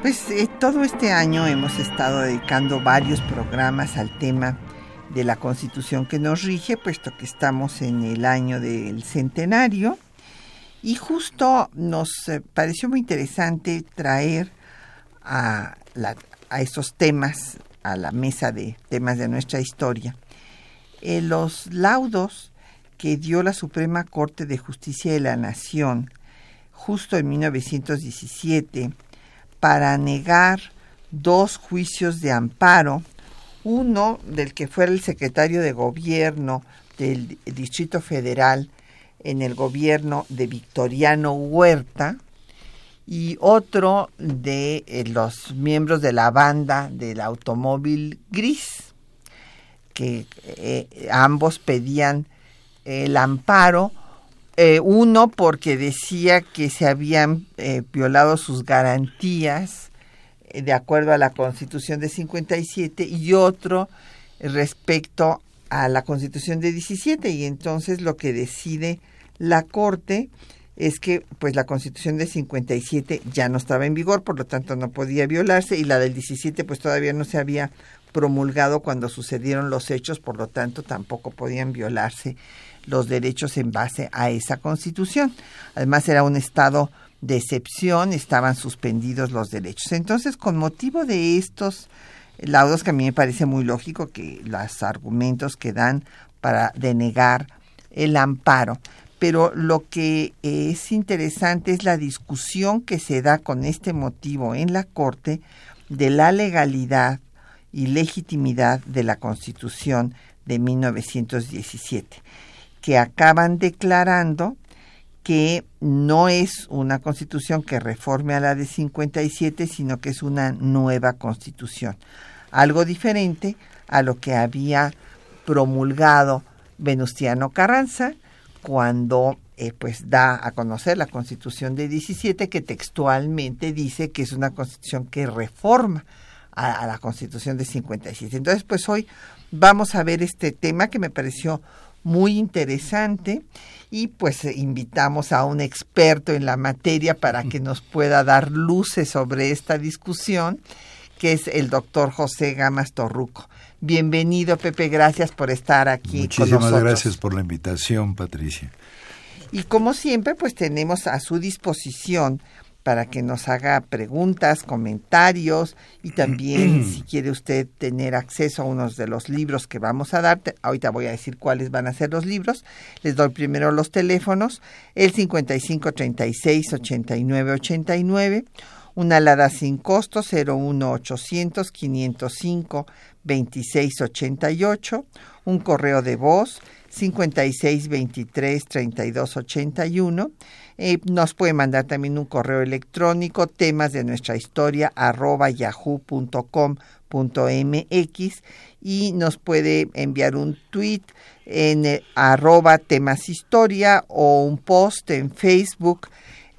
Pues eh, todo este año hemos estado dedicando varios programas al tema de la constitución que nos rige, puesto que estamos en el año del centenario. Y justo nos eh, pareció muy interesante traer a, a estos temas a la mesa de temas de nuestra historia, eh, los laudos que dio la Suprema Corte de Justicia de la Nación justo en 1917 para negar dos juicios de amparo, uno del que fuera el secretario de gobierno del Distrito Federal en el gobierno de Victoriano Huerta, y otro de eh, los miembros de la banda del automóvil gris, que eh, ambos pedían el amparo, eh, uno porque decía que se habían violado sus garantías de acuerdo a la constitución de 57 y otro respecto a la constitución de 17 y entonces lo que decide la corte es que pues la Constitución de 57 ya no estaba en vigor, por lo tanto no podía violarse y la del 17 pues todavía no se había promulgado cuando sucedieron los hechos, por lo tanto tampoco podían violarse los derechos en base a esa Constitución. Además era un estado de excepción, estaban suspendidos los derechos. Entonces, con motivo de estos laudos que a mí me parece muy lógico que los argumentos que dan para denegar el amparo, pero lo que es interesante es la discusión que se da con este motivo en la Corte de la legalidad y legitimidad de la Constitución de 1917, que acaban declarando que no es una constitución que reforme a la de 57, sino que es una nueva constitución, algo diferente a lo que había promulgado Venustiano Carranza, cuando eh, pues da a conocer la Constitución de 17 que textualmente dice que es una Constitución que reforma a, la Constitución de 57. Entonces, pues hoy vamos a ver este tema que me pareció muy interesante y pues eh, invitamos a un experto en la materia para que nos pueda dar luces sobre esta discusión, que es el doctor José Gamas Torruco. Bienvenido, Pepe, gracias por estar aquí con nosotros. Muchísimas gracias por la invitación, Patricia. Y como siempre, pues tenemos a su disposición para que nos haga preguntas, comentarios y también si quiere usted tener acceso a unos de los libros que vamos a dar, ahorita voy a decir cuáles van a ser los libros, les doy primero los teléfonos, el 55 36 89 89 una alada sin costo 01800 505 2688, un correo de voz 5623 3281. Eh, nos puede mandar también un correo electrónico, temas de nuestra historia, arroba yahoo.com.mx y nos puede enviar un tweet en arroba temas historia o un post en Facebook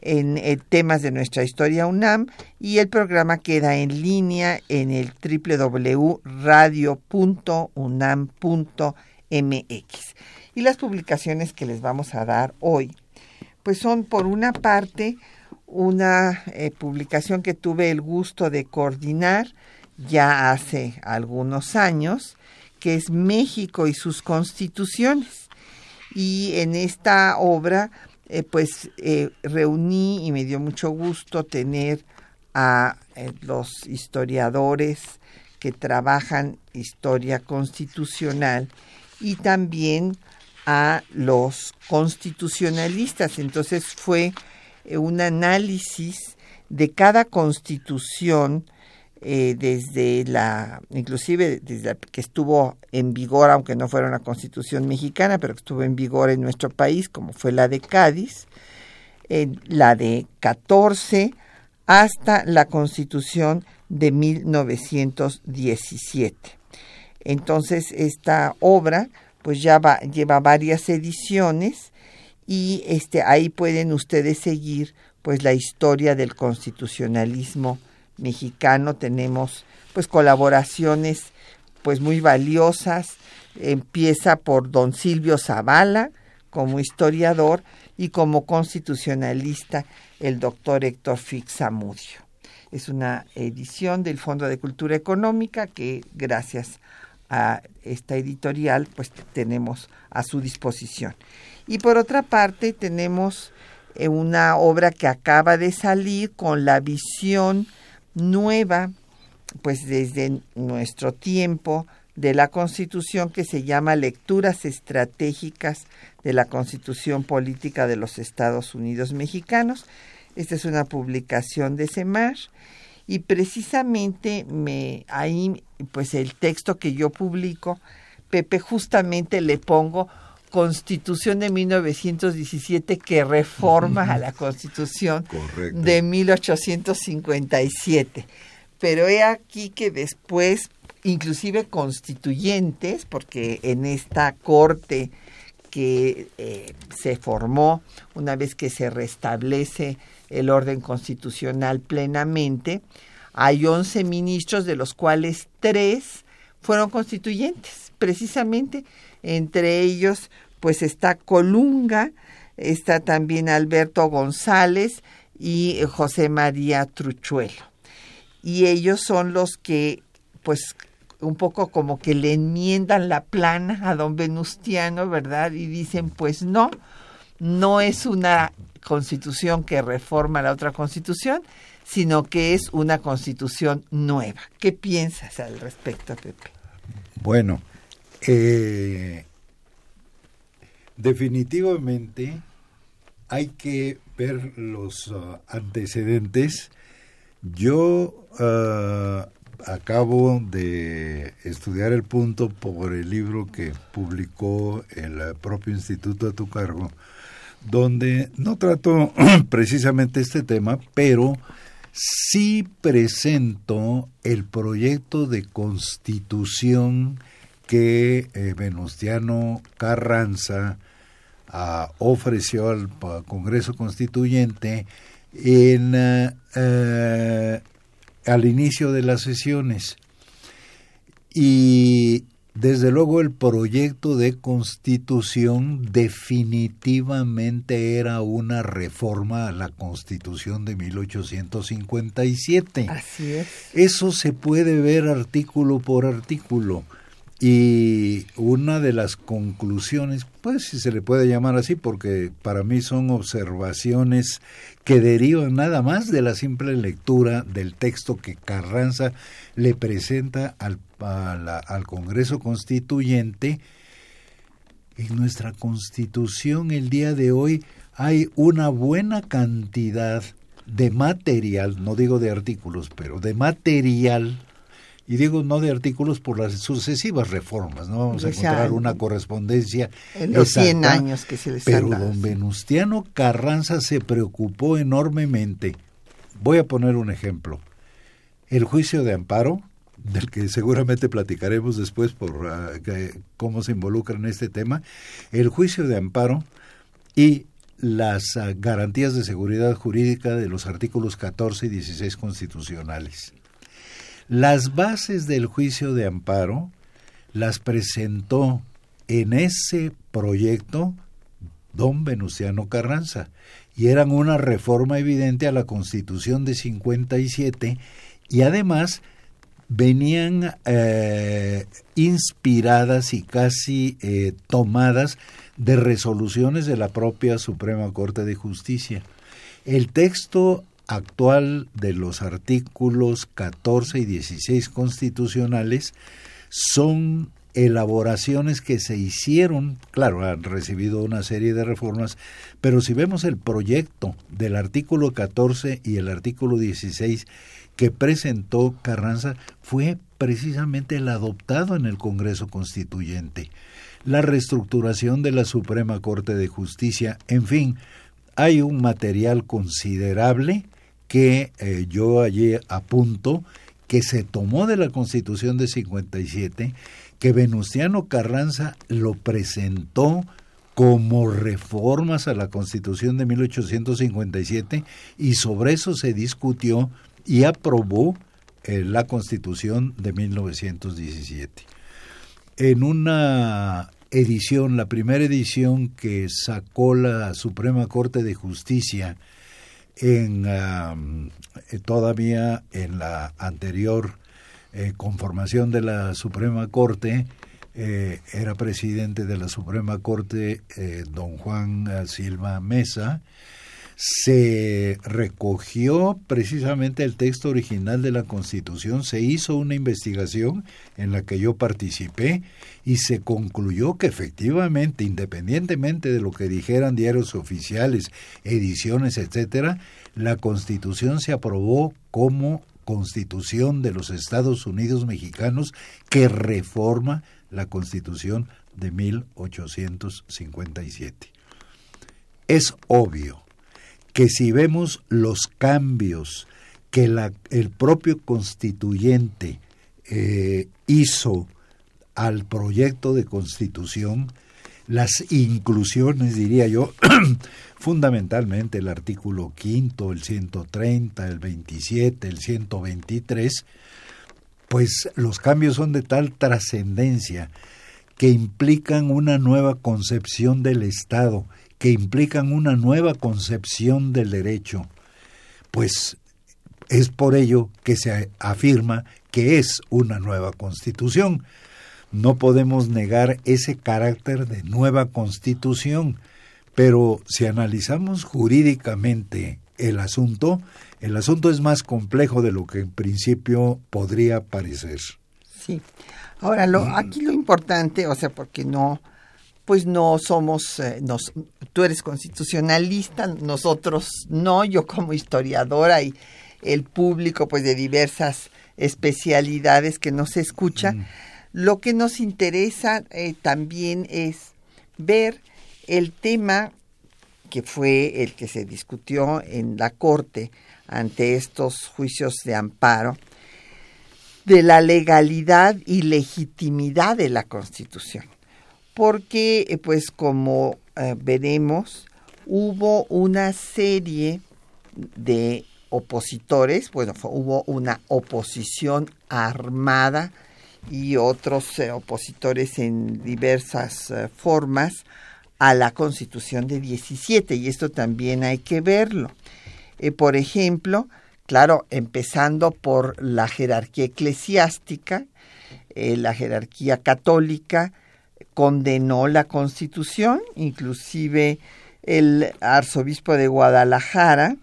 en eh, temas de nuestra historia UNAM y el programa queda en línea en el www.radio.unam.mx. Y las publicaciones que les vamos a dar hoy, pues son por una parte una eh, publicación que tuve el gusto de coordinar ya hace algunos años, que es México y sus constituciones. Y en esta obra eh, pues eh, reuní y me dio mucho gusto tener a eh, los historiadores que trabajan historia constitucional y también a los constitucionalistas. Entonces fue un análisis de cada constitución eh, desde la, inclusive desde que estuvo en vigor, aunque no fuera una constitución mexicana, pero que estuvo en vigor en nuestro país, como fue la de Cádiz, la de 14 hasta la Constitución de 1917. Entonces, esta obra pues ya lleva varias ediciones y este, ahí pueden ustedes seguir pues la historia del constitucionalismo mexicano. Tenemos pues colaboraciones pues muy valiosas. Empieza por don Silvio Zavala como historiador y como constitucionalista el doctor Héctor Fix Zamudio. Es una edición del Fondo de Cultura Económica que gracias a esta editorial pues tenemos a su disposición. Y por otra parte tenemos eh, una obra que acaba de salir con la visión nueva pues desde nuestro tiempo de la Constitución que se llama Lecturas Estratégicas de la Constitución Política de los Estados Unidos Mexicanos. Esta es una publicación de CEMAR y precisamente me ahí pues el texto que yo publico Pepe justamente le pongo Constitución de 1917 que reforma a la Constitución de 1857. Pero he aquí que después, inclusive constituyentes, porque en esta corte que eh, se formó una vez que se restablece el orden constitucional plenamente, hay 11 ministros, de los cuales tres fueron constituyentes, precisamente. Entre ellos, pues está Colunga, está también Alberto González y José María Truchuelo y ellos son los que, pues, un poco como que le enmiendan la plana a don Venustiano, ¿verdad? Y dicen, pues no, no es una constitución que reforma la otra constitución, sino que es una constitución nueva. ¿Qué piensas al respecto, Pepe? Bueno, eh, definitivamente hay que ver los uh, antecedentes. Yo ah, acabo de estudiar el punto por el libro que publicó el propio instituto a tu cargo, donde no trato precisamente este tema, pero sí presento el proyecto de constitución que eh, Venustiano Carranza ah, ofreció al Congreso Constituyente en, eh, al inicio de las sesiones. Y desde luego el proyecto de constitución definitivamente era una reforma a la constitución de 1857. Así es. Eso se puede ver artículo por artículo. Y una de las conclusiones, pues si se le puede llamar así, porque para mí son observaciones que derivan nada más de la simple lectura del texto que Carranza le presenta al, al Congreso Constituyente. En nuestra Constitución el día de hoy hay una buena cantidad de material, no digo de artículos, pero de material y digo no de artículos por las sucesivas reformas, no vamos a encontrar una correspondencia en los 100 años que se les Pero don Venustiano Carranza se preocupó enormemente. Voy a poner un ejemplo. El juicio de amparo, del que seguramente platicaremos después por ah, cómo se involucra en este tema, el juicio de amparo y las ah, garantías de seguridad jurídica de los artículos 14 y 16 constitucionales. Las bases del juicio de amparo las presentó en ese proyecto don Venustiano Carranza y eran una reforma evidente a la Constitución de 57 y además venían eh, inspiradas y casi eh, tomadas de resoluciones de la propia Suprema Corte de Justicia. El texto actual de los artículos 14 y 16 constitucionales son elaboraciones que se hicieron, claro, han recibido una serie de reformas, pero si vemos el proyecto del artículo 14 y el artículo 16 que presentó Carranza, fue precisamente el adoptado en el Congreso Constituyente. La reestructuración de la Suprema Corte de Justicia, en fin, hay un material considerable que eh, yo allí apunto que se tomó de la Constitución de 57, que Venustiano Carranza lo presentó como reformas a la Constitución de 1857 y sobre eso se discutió y aprobó eh, la Constitución de 1917. En una edición, la primera edición que sacó la Suprema Corte de Justicia en eh, todavía en la anterior eh, conformación de la Suprema Corte eh, era presidente de la Suprema Corte don Juan Silva Mesa se recogió precisamente el texto original de la Constitución, se hizo una investigación en la que yo participé y se concluyó que efectivamente, independientemente de lo que dijeran diarios oficiales, ediciones, etcétera, la Constitución se aprobó como Constitución de los Estados Unidos mexicanos que reforma la Constitución de 1857. Es obvio que si vemos los cambios que el propio constituyente eh, hizo al proyecto de constitución, las inclusiones, diría yo, fundamentalmente el artículo quinto, el 130, el 27, el 123, pues los cambios son de tal trascendencia que implican una nueva concepción del Estado que implican una nueva concepción del derecho, pues es por ello que se afirma que es una nueva constitución. No podemos negar ese carácter de nueva constitución, pero si analizamos jurídicamente el asunto, el asunto es más complejo de lo que en principio podría parecer. Sí. Ahora, lo, aquí lo importante, o sea, porque no, pues no somos, eh, nos, tú eres constitucionalista, nosotros no, yo como historiadora y el público pues de diversas especialidades que nos escucha. Mm. Lo que nos interesa eh, también es ver el tema que fue el que se discutió en la Corte ante estos juicios de amparo, de la legalidad y legitimidad de la Constitución porque eh, pues como eh, veremos hubo una serie de opositores, bueno, hubo una oposición armada y otros eh, opositores en diversas formas a la Constitución de 17 y esto también hay que verlo. por ejemplo, claro, empezando por la jerarquía eclesiástica, la jerarquía católica, condenó la Constitución, inclusive el arzobispo de Guadalajara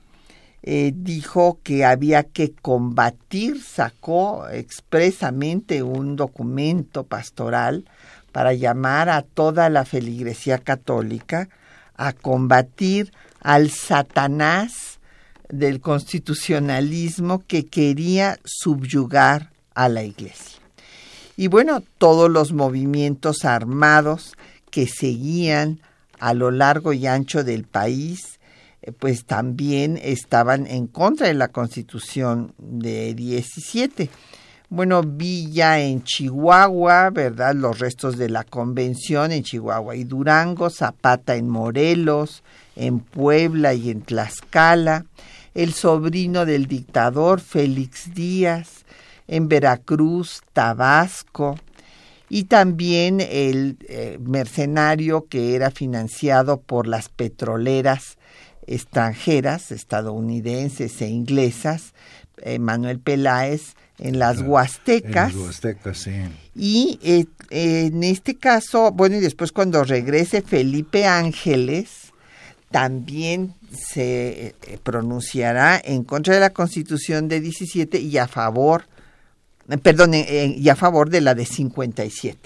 eh, dijo que había que combatir, sacó expresamente un documento pastoral para llamar a toda la feligresía católica a combatir al Satanás del constitucionalismo que quería subyugar a la Iglesia. Y bueno, todos los movimientos armados que seguían a lo largo y ancho del país, eh, pues también estaban en contra de la constitución de 17. Bueno, vi ya en Chihuahua, ¿verdad? Los restos de la convención en Chihuahua y Durango, Zapata en Morelos, en Puebla y en Tlaxcala, el sobrino del dictador Félix Díaz, en Veracruz, Tabasco, y también el eh, mercenario que era financiado por las petroleras extranjeras, estadounidenses e inglesas, Manuel Peláez, en las Huastecas. En las Huastecas, sí. Y eh, en este caso, bueno, y después cuando regrese Felipe Ángeles, también se eh, pronunciará en contra de la Constitución de 17 y a favor perdón, y a favor de la de 57,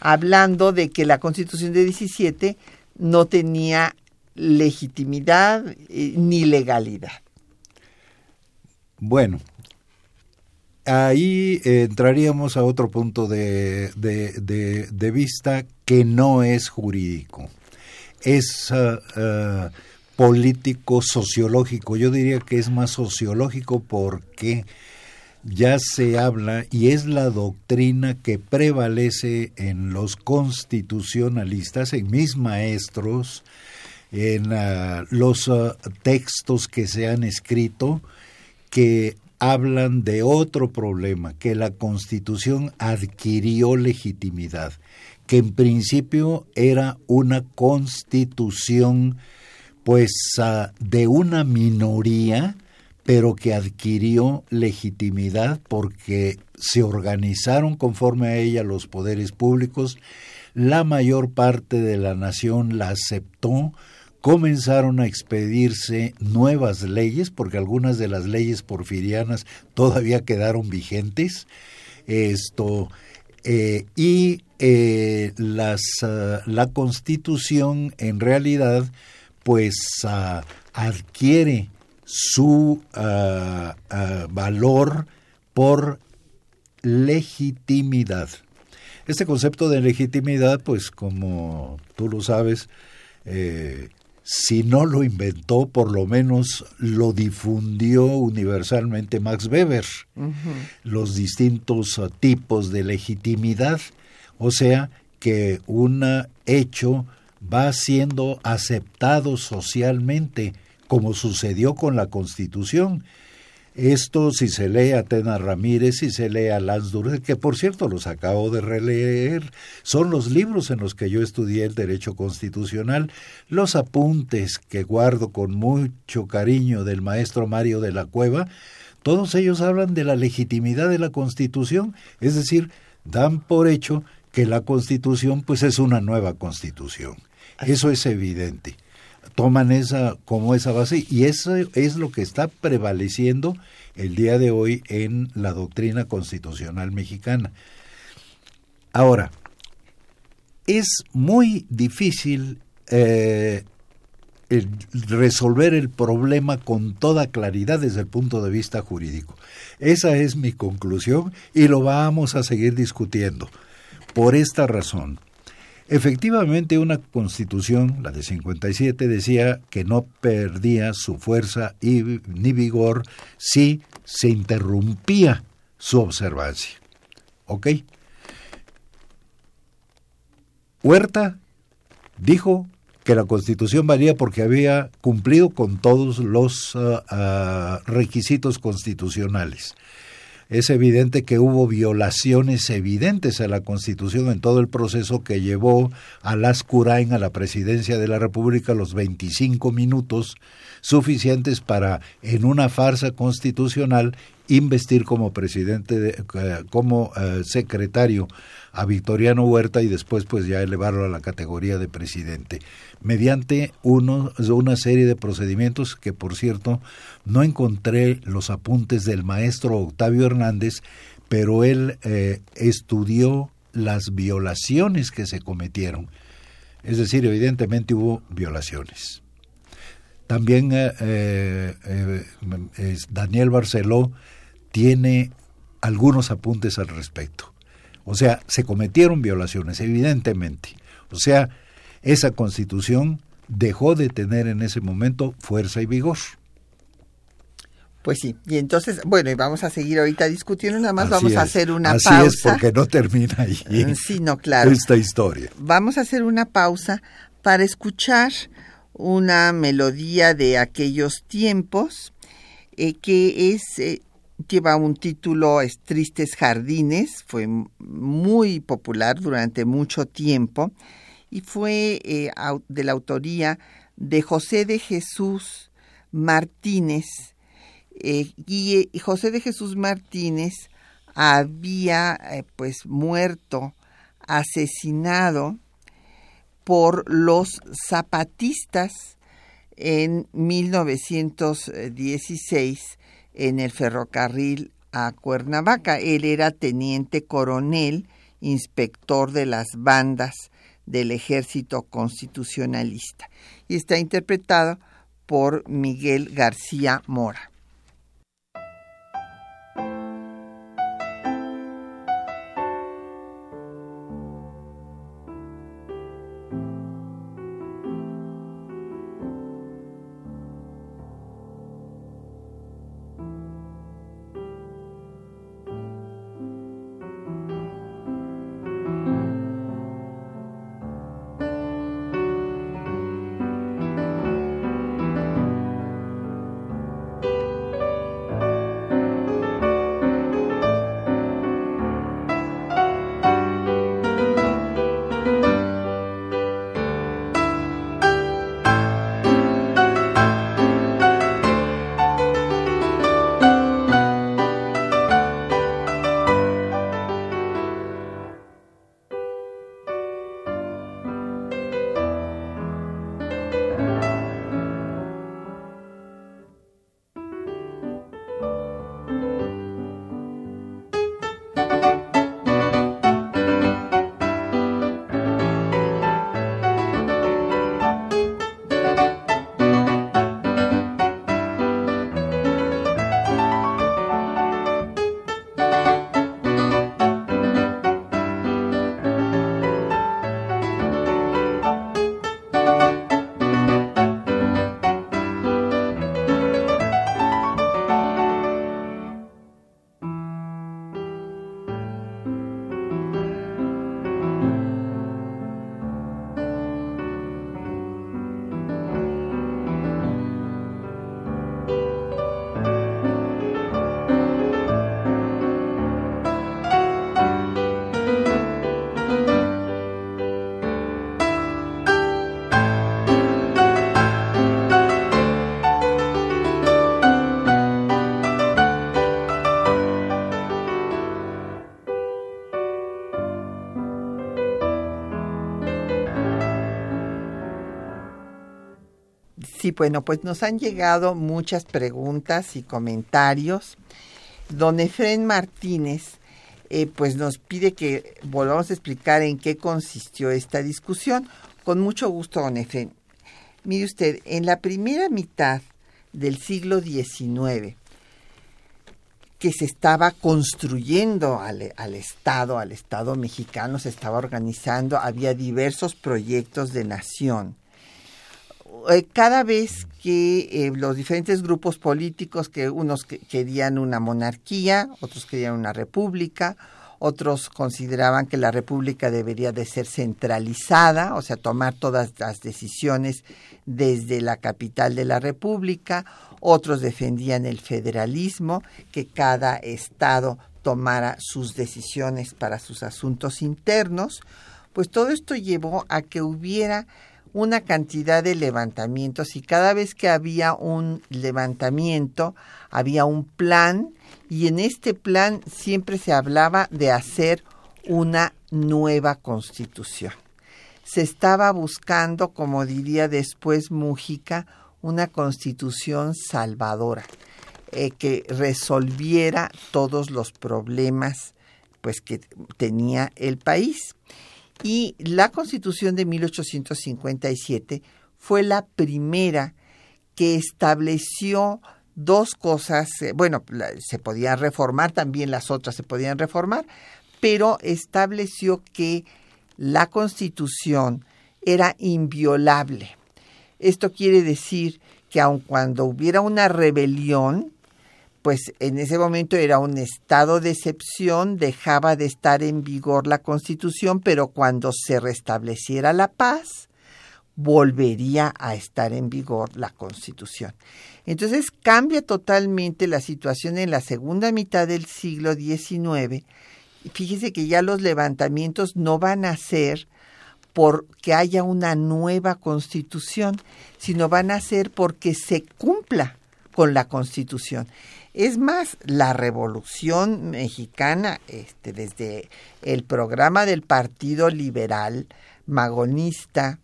hablando de que la constitución de 17 no tenía legitimidad eh, ni legalidad. Bueno, ahí entraríamos a otro punto de, de, vista que no es jurídico. Es uh, uh, político sociológico. Yo diría que es más sociológico porque ya se habla y es la doctrina que prevalece en los constitucionalistas, en mis maestros, en ah, los ah, textos que se han escrito, que hablan de otro problema, que la constitución adquirió legitimidad, que en principio era una constitución pues ah, de una minoría, pero que adquirió legitimidad porque se organizaron conforme a ella los poderes públicos, la mayor parte de la nación la aceptó, comenzaron a expedirse nuevas leyes, porque algunas de las leyes porfirianas todavía quedaron vigentes, esto, eh, y eh, las, ah, la constitución en realidad pues ah, adquiere su ah, ah, valor por legitimidad. Este concepto de legitimidad, pues como tú lo sabes, eh, si no lo inventó, por lo menos lo difundió universalmente Max Weber, los distintos tipos de legitimidad, o sea, que un hecho va siendo aceptado socialmente, como sucedió con la Constitución. Esto, si se lee a Tena Ramírez, si se lee a Lansdurf, que por cierto los acabo de releer, son los libros en los que yo estudié el derecho constitucional, los apuntes que guardo con mucho cariño del maestro Mario de la Cueva, todos ellos hablan de la legitimidad de la Constitución, es decir, dan por hecho que la Constitución pues es una nueva Constitución. Eso es evidente toman esa como esa base y eso es lo que está prevaleciendo el día de hoy en la doctrina constitucional mexicana. Ahora, es muy difícil eh, resolver el problema con toda claridad desde el punto de vista jurídico. Esa es mi conclusión y lo vamos a seguir discutiendo. Por esta razón, Efectivamente, una constitución, la de 57, decía que no perdía su fuerza y, ni vigor si se interrumpía su observancia. ¿Ok? Huerta dijo que la constitución valía porque había cumplido con todos los ah, ah, requisitos constitucionales es evidente que hubo violaciones evidentes a la Constitución en todo el proceso que llevó a Lascurain a la presidencia de la República los 25 minutos suficientes para, en una farsa constitucional, investir como presidente, de, eh, como eh, secretario a Victoriano Huerta y después pues ya elevarlo a la categoría de presidente, mediante una serie de procedimientos que por cierto no encontré los apuntes del maestro Octavio Hernández, pero él eh, estudió las violaciones que se cometieron. Es decir, evidentemente hubo violaciones. También eh, eh, Daniel Barceló tiene algunos apuntes al respecto. O sea, se cometieron violaciones, evidentemente. O sea, esa constitución dejó de tener en ese momento fuerza y vigor. Pues sí, y entonces, bueno, y vamos a seguir ahorita discutiendo, nada más vamos a hacer una pausa. Así es, porque no termina ahí. Sí, no, claro. Esta historia. Vamos a hacer una pausa para escuchar una melodía de aquellos tiempos eh, que es eh, lleva un título es Tristes Jardines, fue muy popular durante mucho tiempo y fue eh, de la autoría de José de Jesús Martínez. Eh, y eh, José de Jesús Martínez había pues muerto, asesinado por los zapatistas en 1916 en el ferrocarril a Cuernavaca. Él era teniente coronel, inspector de las bandas del ejército constitucionalista y está interpretado por Miguel García Mora. Sí, bueno, pues nos han llegado muchas preguntas y comentarios. Don Efren Martínez, eh, pues nos pide que volvamos a explicar en qué consistió esta discusión. Con mucho gusto, don Efren. Mire usted, en la primera mitad del siglo XIX, que se estaba construyendo al, al, Estado, al Estado mexicano, se estaba organizando, había diversos proyectos de nación. Eh, cada vez que eh, los diferentes grupos políticos, que unos querían una monarquía, otros querían una república, otros consideraban que la república debería de ser centralizada, o sea, tomar todas las decisiones desde la capital de la república, otros defendían el federalismo, que cada estado tomara sus decisiones para sus asuntos internos, pues todo esto llevó a que hubiera una cantidad de levantamientos y cada vez que había un levantamiento había un plan y en este plan siempre se hablaba de hacer una nueva constitución. Se estaba buscando, como diría después Mújica, una constitución salvadora, eh, que resolviera todos los problemas pues que tenía el país. Y la Constitución de 1857 fue la primera que estableció dos cosas, eh, bueno, se podían reformar, también las otras se podían reformar, pero estableció que la Constitución era inviolable. Esto quiere decir que aun cuando hubiera una rebelión, pues en ese momento era un estado de excepción, dejaba de estar en vigor la constitución, pero cuando se restableciera la paz, volvería a estar en vigor la constitución. Entonces cambia totalmente la situación en la segunda mitad del siglo XIX. Fíjese que ya los levantamientos no van a ser porque haya una nueva constitución, sino van a ser porque se cumpla con la constitución. Es más, la revolución mexicana, este, desde el programa del Partido Liberal Magonista,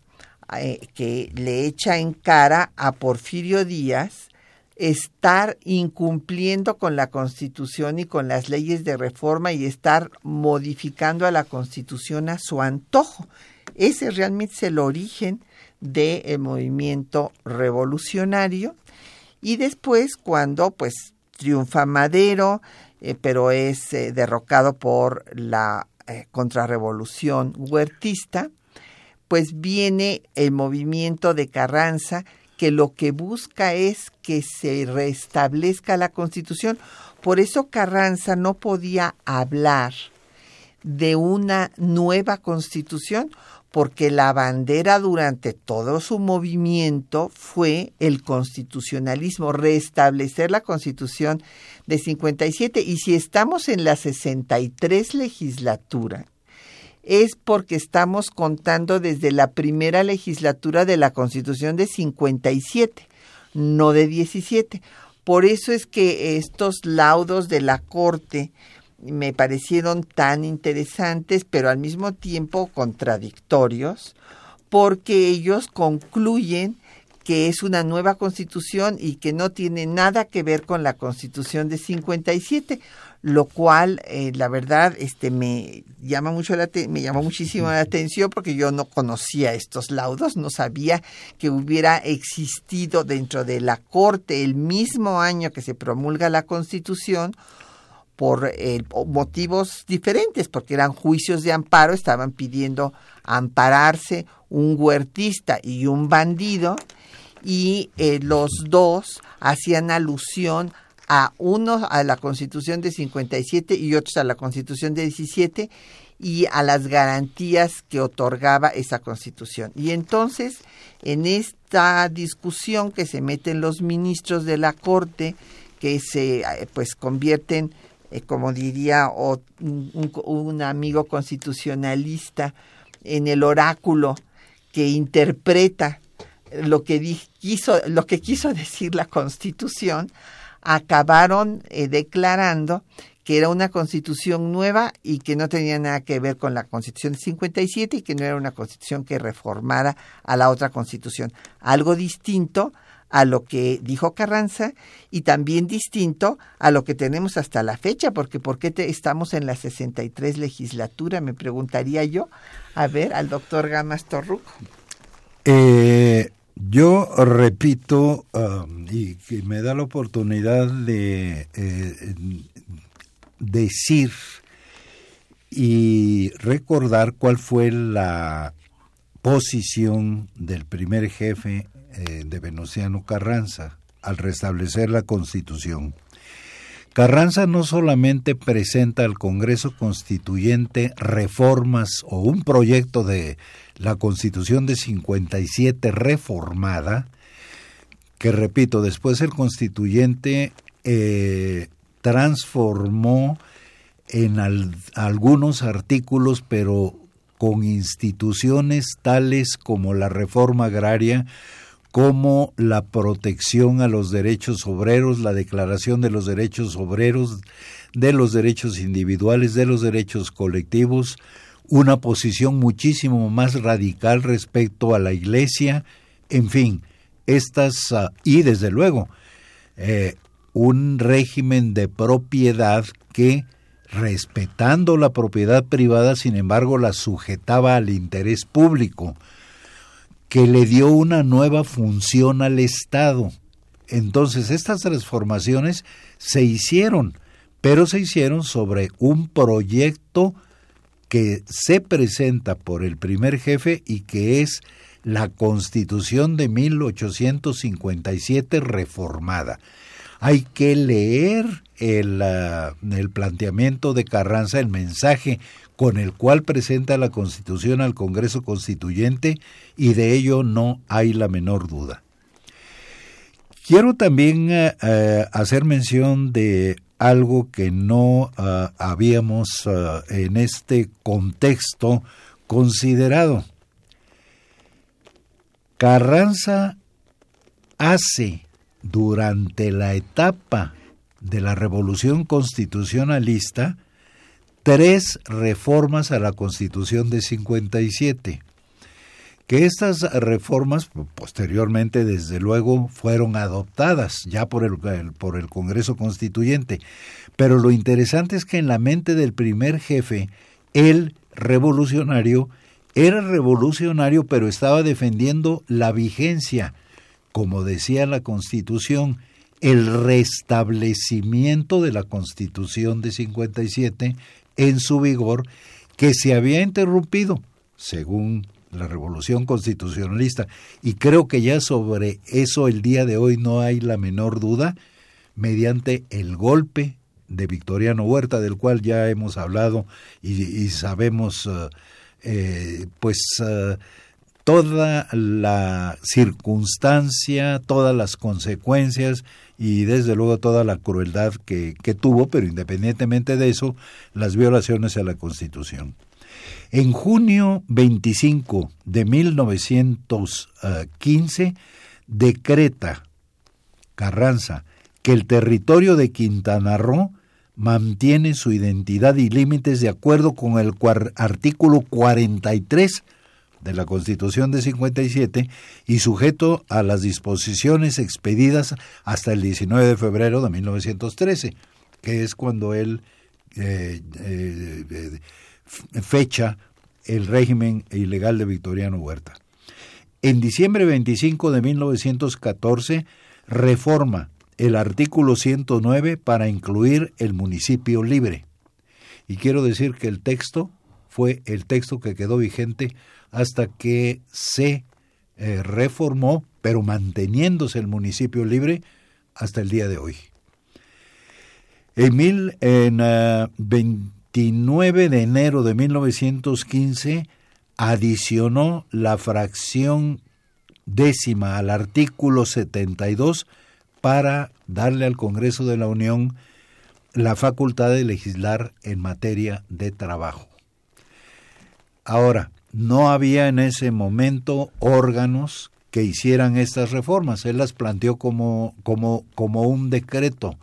eh, que le echa en cara a Porfirio Díaz estar incumpliendo con la Constitución y con las leyes de reforma y estar modificando a la Constitución a su antojo. Ese realmente es el origen del movimiento revolucionario. Y después, cuando pues triunfa Madero, eh, pero es eh, derrocado por la eh, contrarrevolución huertista, pues viene el movimiento de Carranza que lo que busca es que se restablezca la constitución. Por eso Carranza no podía hablar de una nueva constitución, porque la bandera durante todo su movimiento fue el constitucionalismo, restablecer la constitución de 57. Y si estamos en la 63 legislatura, es porque estamos contando desde la primera legislatura de la constitución de 57, no de 17. Por eso es que estos laudos de la Corte me parecieron tan interesantes, pero al mismo tiempo contradictorios, porque ellos concluyen que es una nueva constitución y que no tiene nada que ver con la constitución de 57, lo cual eh, la verdad este me llama mucho la me llamó muchísimo la atención porque yo no conocía estos laudos, no sabía que hubiera existido dentro de la Corte el mismo año que se promulga la Constitución por eh, motivos diferentes, porque eran juicios de amparo, estaban pidiendo ampararse un huertista y un bandido, y eh, los dos hacían alusión a uno a la Constitución de 57 y otros a la Constitución de 17 y a las garantías que otorgaba esa Constitución. Y entonces, en esta discusión que se meten los ministros de la Corte, que se eh, pues convierten eh, como diría un, amigo constitucionalista, en el oráculo que interpreta lo que, quiso, lo que quiso decir la Constitución, acabaron eh, declarando que era una constitución nueva y que no tenía nada que ver con la constitución de 57 y que no era una constitución que reformara a la otra constitución. Algo distinto a lo que dijo Carranza y también distinto a lo que tenemos hasta la fecha, porque ¿por qué estamos en la 63 legislatura? Me preguntaría yo. A ver, al doctor Gamas Torruco. Eh, yo repito, um, y que me da la oportunidad de eh, decir y recordar cuál fue la posición del primer jefe eh, de Venustiano Carranza al restablecer la Constitución. Carranza no solamente presenta al Congreso Constituyente reformas o un proyecto de la Constitución de 57 reformada, que repito, después el constituyente eh, transformó en algunos artículos, pero con instituciones tales como la reforma agraria, como la protección a los derechos obreros, la declaración de los derechos obreros, de los derechos individuales, de los derechos colectivos, una posición muchísimo más radical respecto a la Iglesia, en fin, estas, ah, y desde luego, eh, un régimen de propiedad que, respetando la propiedad privada, sin embargo, la sujetaba al interés público, que le dio una nueva función al Estado. Entonces, estas transformaciones se hicieron, pero se hicieron sobre un proyecto que se presenta por el primer jefe y que es la Constitución de 1857 reformada. Hay que leer el, ah, el planteamiento de Carranza, el mensaje con el cual presenta la Constitución al Congreso Constituyente y de ello no hay la menor duda. Quiero también eh, eh, hacer mención de algo que no eh, habíamos en este contexto considerado. Carranza hace durante la etapa de la revolución constitucionalista tres reformas a la Constitución de 57, que estas reformas posteriormente desde luego fueron adoptadas ya por el, por el Congreso Constituyente, pero lo interesante es que en la mente del primer jefe, el revolucionario, era revolucionario pero estaba defendiendo la vigencia, como decía la Constitución, el restablecimiento de la Constitución de 57 en su vigor que se había interrumpido, según la revolución constitucionalista, y creo que ya sobre eso el día de hoy no hay la menor duda, mediante el golpe de Victoriano Huerta, del cual ya hemos hablado y, sabemos eh, eh, pues eh, toda la circunstancia, todas las consecuencias y desde luego toda la crueldad que, tuvo, pero independientemente de eso, las violaciones a la Constitución. En junio 25 de 1915 decreta Carranza que el territorio de Quintana Roo mantiene su identidad y límites de acuerdo con el artículo 43 de la Constitución de 57 y sujeto a las disposiciones expedidas hasta el 19 de febrero de 1913, que es cuando él eh, eh, fecha el régimen ilegal de Victoriano Huerta. En diciembre 25 de 1914 reforma el artículo 109 para incluir el municipio libre. Y quiero decir que el texto fue el texto que quedó vigente hasta que se eh, reformó, pero manteniéndose el municipio libre hasta el día de hoy. En, mil, en 29 ah, de enero de 1915 adicionó la fracción décima al artículo 72 para darle al Congreso de la Unión la facultad de legislar en materia de trabajo. Ahora, no había en ese momento órganos que hicieran estas reformas. Él las planteó como, como, como un decreto.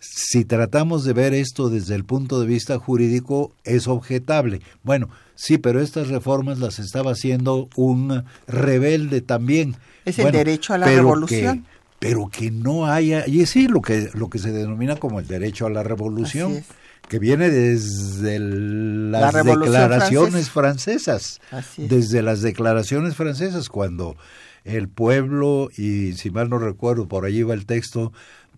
Si tratamos de ver esto desde el punto de vista jurídico, es objetable. Bueno, sí, pero estas reformas las estaba haciendo un rebelde también. Es el derecho a la revolución. pero que no haya, y sí, lo que, lo que se denomina como el derecho a la revolución, que viene desde las declaraciones francesas, desde las declaraciones francesas, cuando el pueblo, y si mal no recuerdo, por allí va el texto,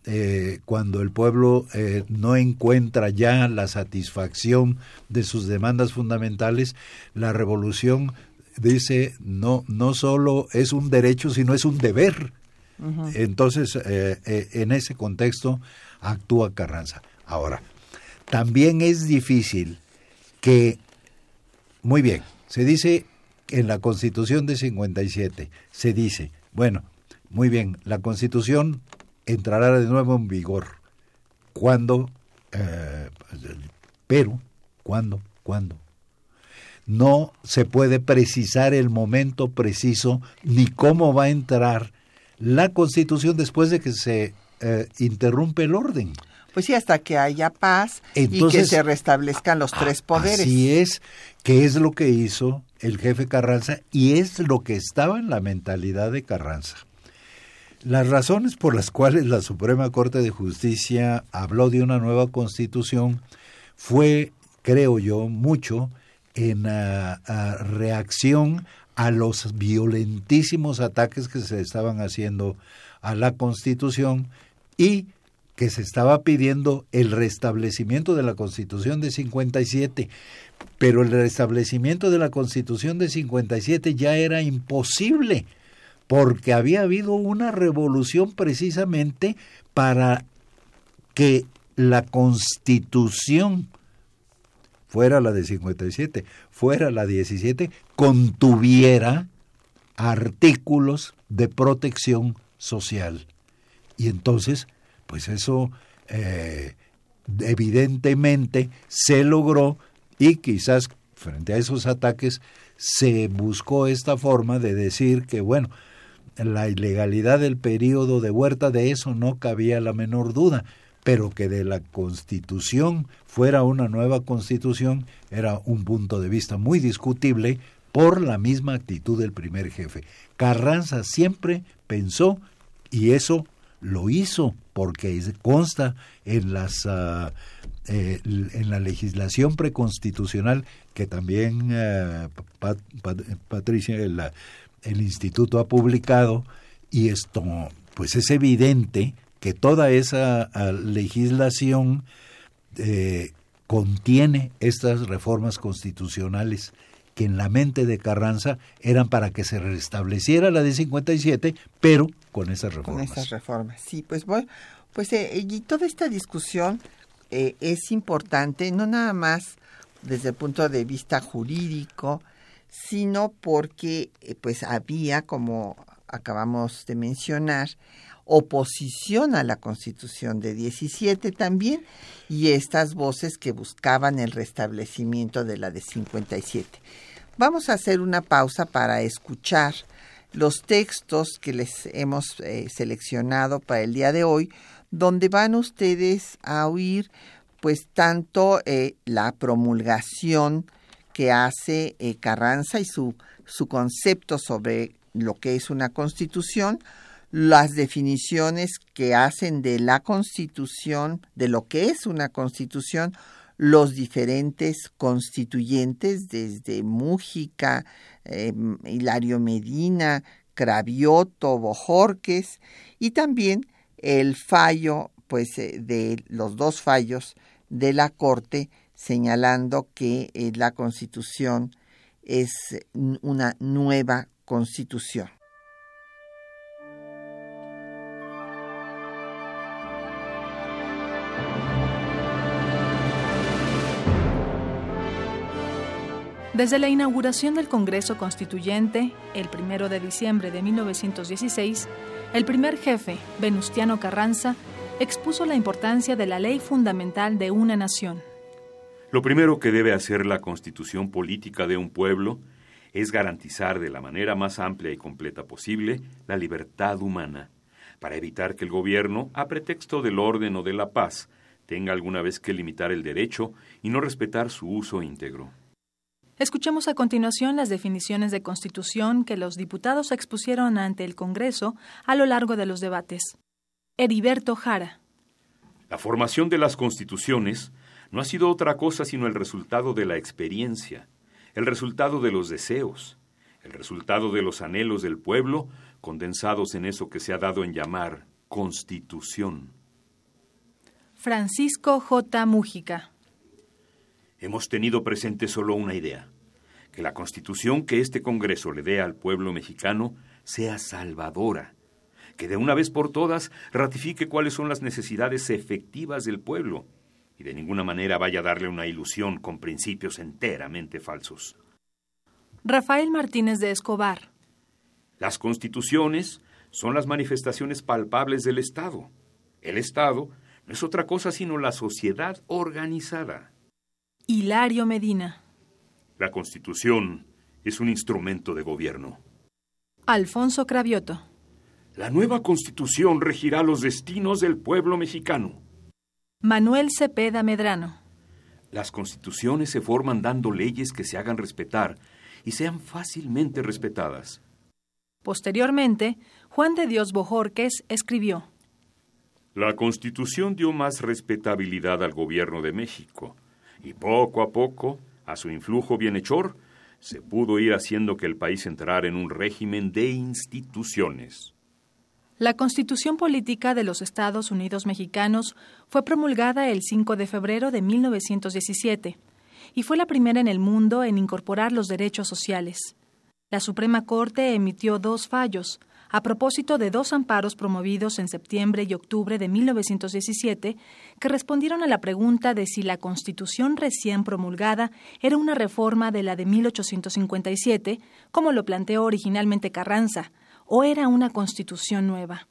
eh, cuando el pueblo eh, no encuentra ya la satisfacción de sus demandas fundamentales, la revolución dice no no solo es un derecho sino es un deber. Entonces eh, en ese contexto actúa Carranza. Ahora también es difícil que muy bien se dice en la Constitución de 57 se dice bueno muy bien la Constitución entrará de nuevo en vigor. ¿Cuándo? Eh, pero, ¿cuándo? ¿Cuándo? No se puede precisar el momento preciso ni cómo va a entrar la Constitución después de que se eh, interrumpe el orden. Pues sí, hasta que haya paz y que se restablezcan los tres poderes. Así es, que es lo que hizo el jefe Carranza y es lo que estaba en la mentalidad de Carranza. Las razones por las cuales la Suprema Corte de Justicia habló de una nueva constitución fue, creo yo, mucho en ah, ah, reacción a los violentísimos ataques que se estaban haciendo a la Constitución y que se estaba pidiendo el restablecimiento de la Constitución de 57, pero el restablecimiento de la Constitución de 57 ya era imposible porque había habido una revolución precisamente para que la constitución fuera la de 57, fuera la 17, contuviera artículos de protección social. Y entonces, pues eso eh, evidentemente se logró y quizás frente a esos ataques se buscó esta forma de decir que, bueno, la ilegalidad del periodo de Huerta, de eso no cabía la menor duda, pero que de la constitución fuera una nueva constitución era un punto de vista muy discutible por la misma actitud del primer jefe. Carranza siempre pensó, y eso lo hizo porque consta en las ah, eh, en la legislación preconstitucional que también uh, Patricia el instituto ha publicado y esto pues es evidente que toda esa ah, legislación eh, contiene estas reformas constitucionales que en la mente de Carranza eran para que se restableciera la de 57, pero con esas reformas. Con esas reformas, sí, pues bueno, pues eh, y toda esta discusión eh, es importante, no nada más desde el punto de vista jurídico, sino porque eh, pues había, como acabamos de mencionar, oposición a la Constitución de 17 también y estas voces que buscaban el restablecimiento de la de 57. Vamos a hacer una pausa para escuchar los textos que les hemos eh, seleccionado para el día de hoy, donde van ustedes a oír pues tanto eh, la promulgación que hace eh, Carranza y su, su concepto sobre lo que es una constitución, las definiciones que hacen de la constitución, de lo que es una constitución, los diferentes constituyentes, desde Mújica, em, Hilario Medina, Cravioto, Bojorques, y también el fallo, pues, eh, de los dos fallos de la Corte señalando que eh, la Constitución es una nueva Constitución. Desde la inauguración del Congreso Constituyente, el 1 de diciembre de 1916, el primer jefe, Venustiano Carranza, expuso la importancia de la ley fundamental de una nación. Lo primero que debe hacer la constitución política de un pueblo es garantizar de la manera más amplia y completa posible la libertad humana, para evitar que el gobierno, a pretexto del orden o de la paz, tenga alguna vez que limitar el derecho y no respetar su uso íntegro. Escuchemos a continuación las definiciones de constitución que los diputados expusieron ante el Congreso a lo largo de los debates. Heriberto Jara. La formación de las constituciones no ha sido otra cosa sino el resultado de la experiencia, el resultado de los deseos, el resultado de los anhelos del pueblo condensados en eso que se ha dado en llamar constitución. Francisco J. Mújica. Hemos tenido presente solo una idea, que la constitución que este Congreso le dé al pueblo mexicano sea salvadora, que de una vez por todas ratifique cuáles son las necesidades efectivas del pueblo y de ninguna manera vaya a darle una ilusión con principios enteramente falsos. Rafael Martínez de Escobar. Las constituciones son las manifestaciones palpables del Estado. El Estado no es otra cosa sino la sociedad organizada. Hilario Medina. La Constitución es un instrumento de gobierno. Alfonso Cravioto. La nueva Constitución regirá los destinos del pueblo mexicano. Manuel Cepeda Medrano. Las constituciones se forman dando leyes que se hagan respetar y sean fácilmente respetadas. Posteriormente, Juan de Dios Bojorques escribió La Constitución dio más respetabilidad al gobierno de México y poco a poco, a su influjo bienhechor, se pudo ir haciendo que el país entrara en un régimen de instituciones. La Constitución Política de los Estados Unidos Mexicanos fue promulgada el 5 de febrero de 1917 y fue la primera en el mundo en incorporar los derechos sociales. La Suprema Corte emitió dos fallos, a propósito de dos amparos promovidos en septiembre y octubre de 1917 que respondieron a la pregunta de si la Constitución recién promulgada era una reforma de la de 1857, como lo planteó originalmente Carranza, o era una Constitución nueva.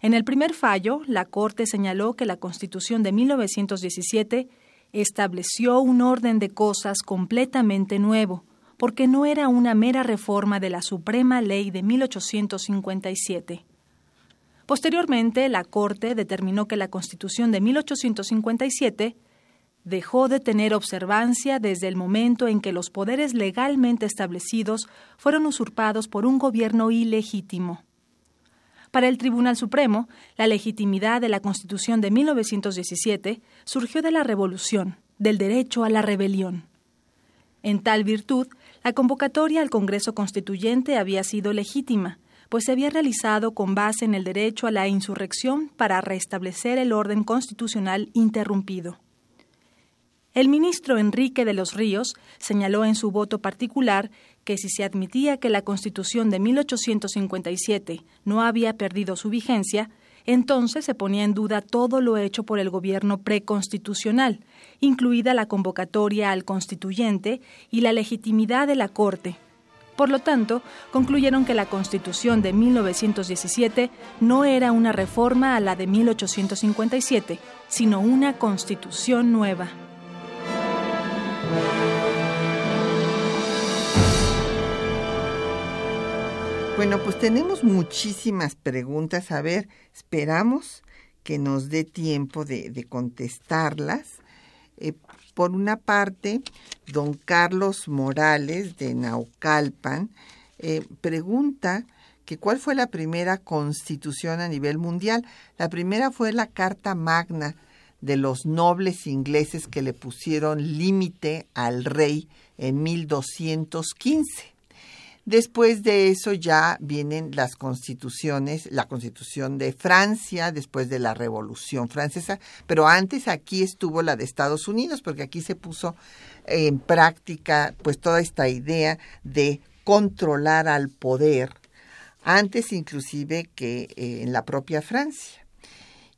En el primer fallo, la Corte señaló que la Constitución de 1917 estableció un orden de cosas completamente nuevo, porque no era una mera reforma de la Suprema Ley de 1857. Posteriormente, la Corte determinó que la Constitución de 1857 dejó de tener observancia desde el momento en que los poderes legalmente establecidos fueron usurpados por un gobierno ilegítimo. Para el Tribunal Supremo, la legitimidad de la Constitución de 1917 surgió de la revolución, del derecho a la rebelión. En tal virtud, la convocatoria al Congreso Constituyente había sido legítima, pues se había realizado con base en el derecho a la insurrección para restablecer el orden constitucional interrumpido. El ministro Enrique de los Ríos señaló en su voto particular que si se admitía que la Constitución de 1857 no había perdido su vigencia, entonces se ponía en duda todo lo hecho por el gobierno preconstitucional, incluida la convocatoria al constituyente y la legitimidad de la Corte. Por lo tanto, concluyeron que la Constitución de 1917 no era una reforma a la de 1857, sino una constitución nueva. Bueno, pues tenemos muchísimas preguntas. A ver, esperamos que nos dé tiempo de, contestarlas. Eh, por una parte, don Carlos Morales de Naucalpan eh, pregunta que cuál fue la primera constitución a nivel mundial. La primera fue la Carta Magna de los nobles ingleses que le pusieron límite al rey en 1215. Después de eso ya vienen las constituciones, la constitución de Francia, después de la Revolución Francesa, pero antes aquí estuvo la de Estados Unidos, porque aquí se puso en práctica pues toda esta idea de controlar al poder, antes inclusive que eh, en la propia Francia.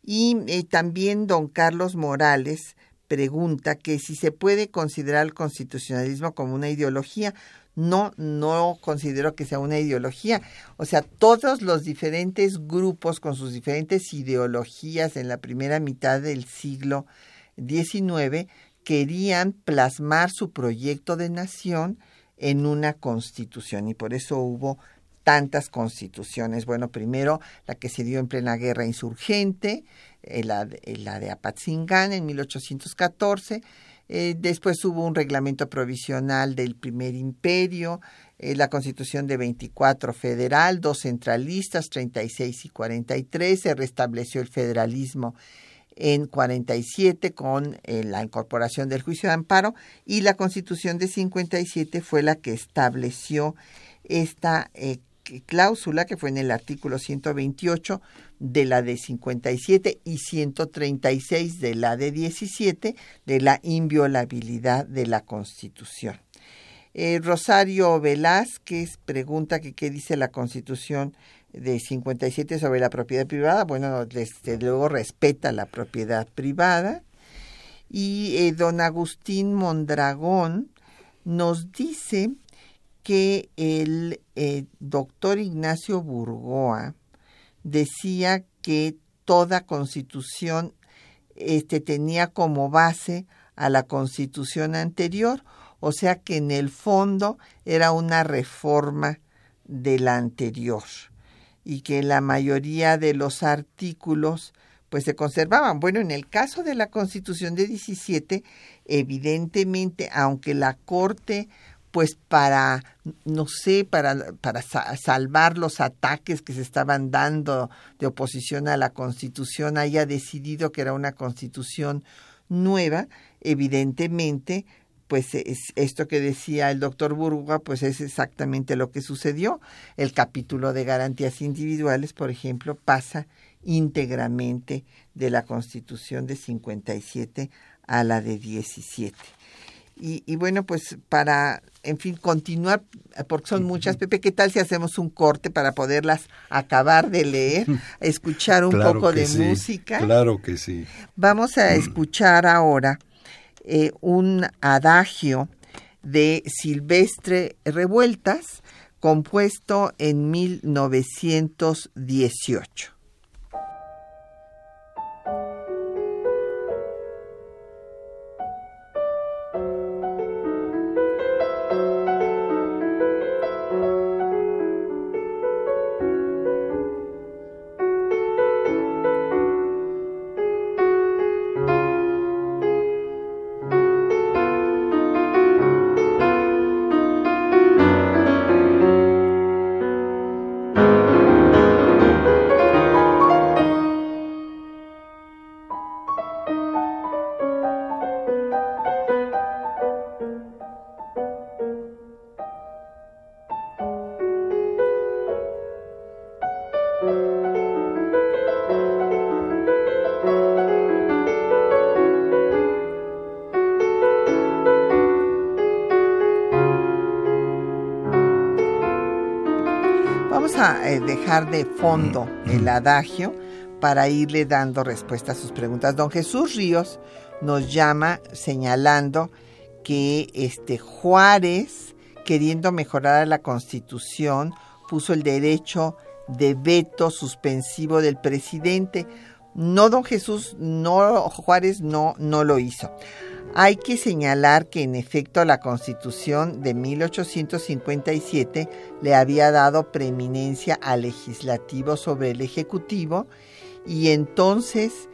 Y eh, también don Carlos Morales pregunta que si se puede considerar el constitucionalismo como una ideología no, no considero que sea una ideología. O sea, todos los diferentes grupos con sus diferentes ideologías en la primera mitad del siglo XIX querían plasmar su proyecto de nación en una constitución y por eso hubo tantas constituciones. Bueno, primero la que se dio en plena guerra insurgente, eh, la, la de Apatzingán en 1814, Eh, después hubo un reglamento provisional del primer imperio, eh, la constitución de 24 federal, dos centralistas, 36 y 43, se restableció el federalismo en 47 con eh, la incorporación del juicio de amparo y la constitución de 57 fue la que estableció esta cláusula que fue en el artículo 128 de la de 57 y 136 de la de 17 de la inviolabilidad de la Constitución. Eh, Rosario Velázquez pregunta que qué dice la Constitución de 57 sobre la propiedad privada. Bueno, desde luego respeta la propiedad privada. Y eh, don Agustín Mondragón nos dice que el eh, doctor Ignacio Burgoa decía que toda constitución este, tenía como base a la constitución anterior, o sea que en el fondo era una reforma de la anterior y que la mayoría de los artículos pues se conservaban. Bueno, en el caso de la Constitución de 17, evidentemente, aunque la Corte pues para, no sé, para, para salvar los ataques que se estaban dando de oposición a la Constitución, haya decidido que era una Constitución nueva, evidentemente, pues es esto que decía el doctor Burga, pues es exactamente lo que sucedió. El capítulo de garantías individuales, por ejemplo, pasa íntegramente de la Constitución de 57 a la de 17. Y, bueno, pues para, en fin, continuar, porque son muchas, Pepe, ¿qué tal si hacemos un corte para poderlas acabar de leer, escuchar un poco de música? Claro que sí. Vamos a escuchar ahora eh, un adagio de Silvestre Revueltas, compuesto en 1918. Dejar de fondo el adagio para irle dando respuesta a sus preguntas. Don Jesús Ríos nos llama señalando que este Juárez, queriendo mejorar la Constitución, puso el derecho de veto suspensivo del presidente. No, don Jesús, no, Juárez no, no lo hizo. Hay que señalar que en efecto la Constitución de 1857 le había dado preeminencia al legislativo sobre el ejecutivo y entonces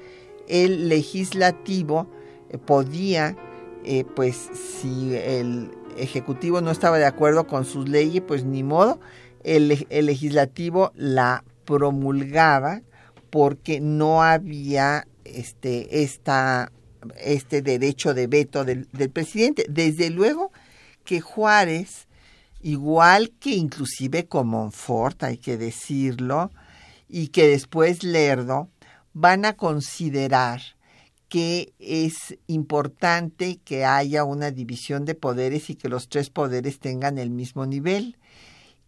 el legislativo eh, podía, eh, pues si el ejecutivo no estaba de acuerdo con sus leyes, pues ni modo, el, el legislativo la promulgaba porque no había este, esta este derecho de veto del, presidente. Desde luego que Juárez, igual que inclusive con Monfort, hay que decirlo, y que después Lerdo, van a considerar que es importante que haya una división de poderes y que los tres poderes tengan el mismo nivel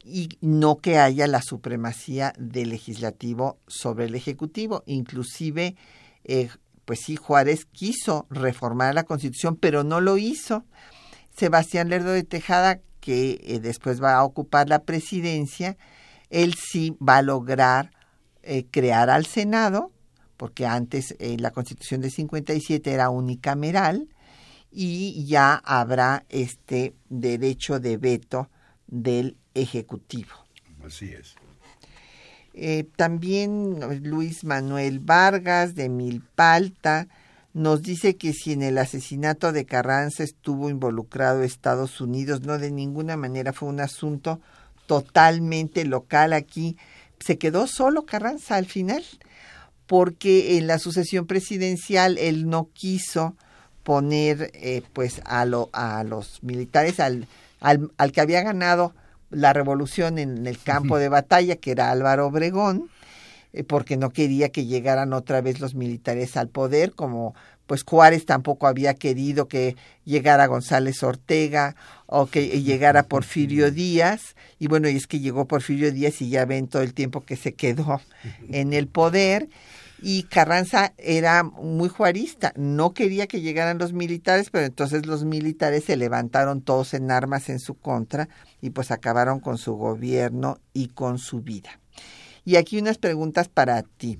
y no que haya la supremacía del legislativo sobre el ejecutivo. Inclusive eh, pues sí, Juárez quiso reformar la Constitución, pero no lo hizo. Sebastián Lerdo de Tejada, que eh, después va a ocupar la presidencia, él sí va a lograr eh, crear al Senado, porque antes eh, la Constitución de 57 era unicameral, y ya habrá este derecho de veto del Ejecutivo. Así es. Eh, también Luis Manuel Vargas de Milpalta nos dice que si en el asesinato de Carranza estuvo involucrado Estados Unidos, no de ninguna manera fue un asunto totalmente local aquí. Se quedó solo Carranza al final, porque en la sucesión presidencial él no quiso poner eh, pues a, lo, a los militares, al, al, al que había ganado la revolución en el campo de batalla, que era Álvaro Obregón, eh, porque no quería que llegaran otra vez los militares al poder, como pues Juárez tampoco había querido que llegara González Ortega o que llegara Porfirio Díaz, y bueno, y es que llegó Porfirio Díaz y ya ven todo el tiempo que se quedó en el poder, y Carranza era muy juarista, no quería que llegaran los militares, pero entonces los militares se levantaron todos en armas en su contra y pues acabaron con su gobierno y con su vida. Y aquí unas preguntas para ti,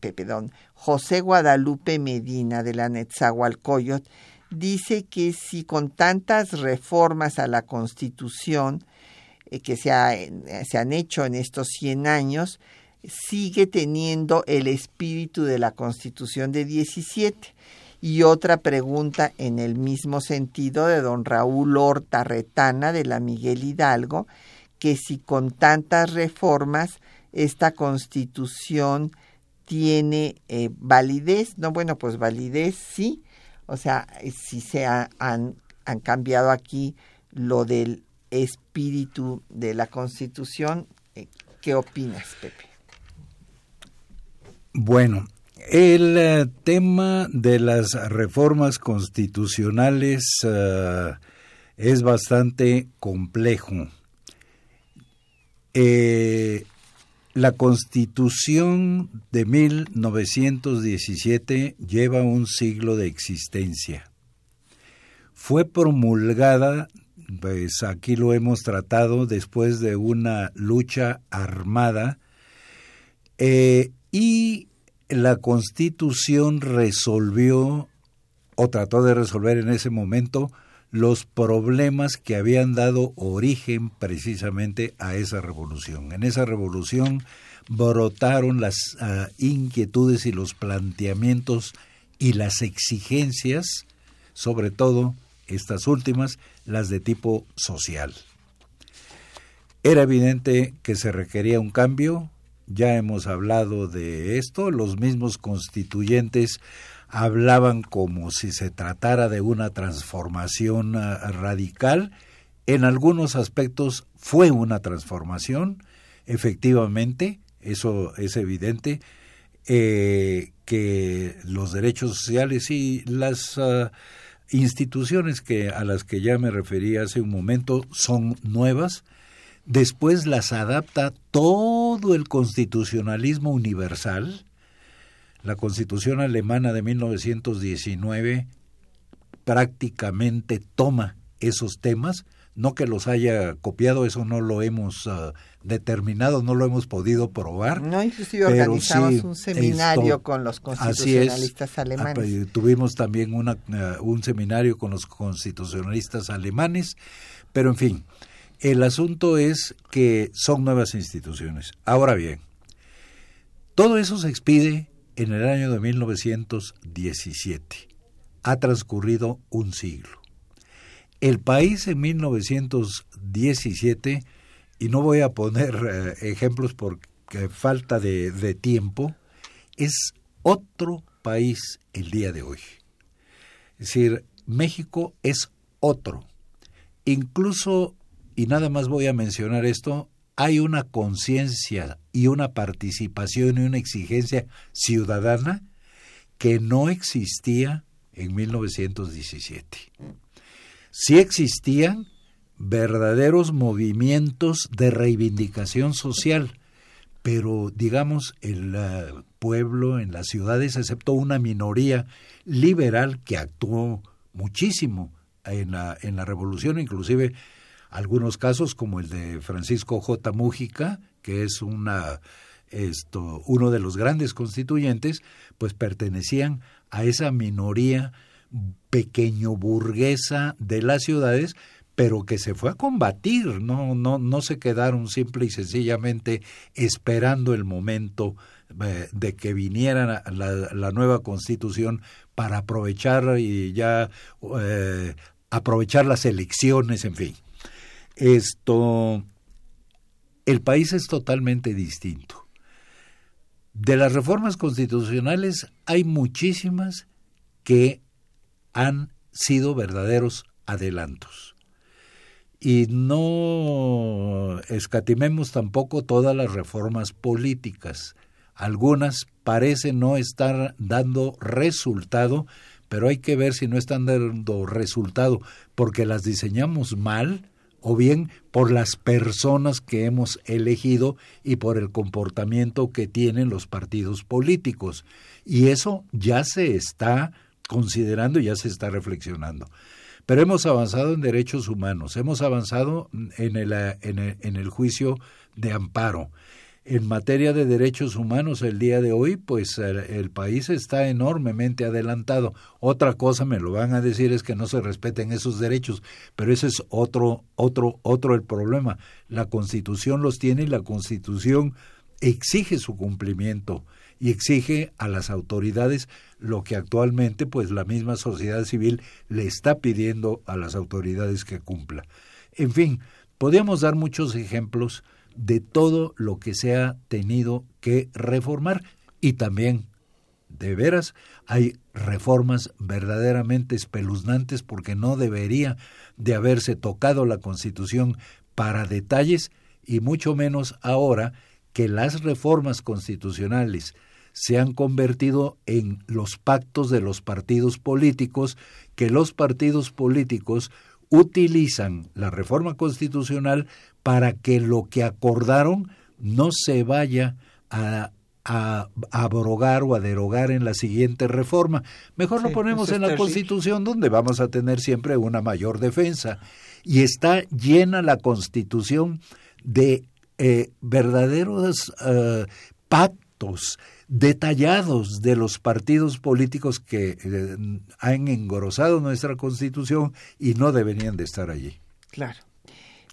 Pepe Don. José Guadalupe Medina de la Netzahualcoyot dice que si con tantas reformas a la Constitución eh, que se, se han hecho en estos 100 años, sigue teniendo el espíritu de la Constitución de 17. Y otra pregunta en el mismo sentido de don Raúl Horta Retana de la Miguel Hidalgo, que si con tantas reformas esta constitución tiene eh, validez, no, bueno, pues validez sí, o sea, si se han, han cambiado aquí lo del espíritu de la constitución, eh, ¿qué opinas, Pepe? Bueno, el eh, tema de las reformas constitucionales uh, es bastante complejo. Eh, la constitución de 1917 lleva un siglo de existencia. Fue promulgada, pues aquí lo hemos tratado, después de una lucha armada eh, y la Constitución resolvió o trató de resolver en ese momento los problemas que habían dado origen precisamente a esa revolución. En esa revolución brotaron las uh, inquietudes y los planteamientos y las exigencias, sobre todo estas últimas, las de tipo social. Era evidente que se requería un cambio, ya hemos hablado de esto, los mismos constituyentes hablaban como si se tratara de una transformación ah, radical. En algunos aspectos fue una transformación, efectivamente, eso es evidente, eh, que los derechos sociales y las uh, instituciones que, a las que ya me referí hace un momento son nuevas, después las adapta todo el constitucionalismo universal, la constitución alemana de 1919 prácticamente toma esos temas, no que los haya copiado, eso no lo hemos uh, determinado, no lo hemos podido probar. No, inclusive organizamos un seminario esto, con los constitucionalistas es, alemanes. Tuvimos también una, uh, un seminario con los constitucionalistas alemanes, pero en fin, el asunto es que son nuevas instituciones. Ahora bien, todo eso se expide en el año de 1917. Ha transcurrido un siglo. El país en 1917, y no voy a poner eh, ejemplos por falta de, de tiempo, es otro país el día de hoy. Es decir, México es otro. Incluso y nada más voy a mencionar esto, hay una conciencia y una participación y una exigencia ciudadana que no existía en 1917. Sí existían verdaderos movimientos de reivindicación social, pero digamos el uh, pueblo en las ciudades, excepto una minoría liberal que actuó muchísimo en la, en la revolución, inclusive algunos casos como el de Francisco J. Mújica, que es una esto uno de los grandes constituyentes, pues pertenecían a esa minoría pequeño burguesa de las ciudades, pero que se fue a combatir, no no no se quedaron simple y sencillamente esperando el momento eh, de que viniera la, nueva constitución para aprovechar y ya eh, aprovechar las elecciones, en fin. Esto, el país es totalmente distinto. De las reformas constitucionales hay muchísimas que han sido verdaderos adelantos. Y no escatimemos tampoco todas las reformas políticas. Algunas parecen no estar dando resultado, pero hay que ver si no están dando resultado porque las diseñamos mal o bien por las personas que hemos elegido y por el comportamiento que tienen los partidos políticos. Y eso ya se está considerando ya se está reflexionando. Pero hemos avanzado en derechos humanos, hemos avanzado en el, en el, en el juicio de amparo. En materia de derechos humanos el día de hoy, pues el, país está enormemente adelantado. Otra cosa me lo van a decir es que no se respeten esos derechos, pero ese es otro otro otro el problema. La Constitución los tiene y la Constitución exige su cumplimiento y exige a las autoridades lo que actualmente pues la misma sociedad civil le está pidiendo a las autoridades que cumpla. En fin, podemos dar muchos ejemplos de todo lo que se ha tenido que reformar. Y también de veras hay reformas verdaderamente espeluznantes porque no debería de haberse tocado la Constitución para detalles y mucho menos ahora que las reformas constitucionales se han convertido en los pactos de los partidos políticos, que los partidos políticos utilizan la reforma constitucional para que lo que acordaron no se vaya a, abrogar o a derogar en la siguiente reforma. Mejor lo ponemos en la Constitución donde vamos a tener siempre una mayor defensa. Y está llena la Constitución de eh, verdaderos eh, pactos detallados de los partidos políticos que eh, han engrosado nuestra constitución y no deberían de estar allí. Claro.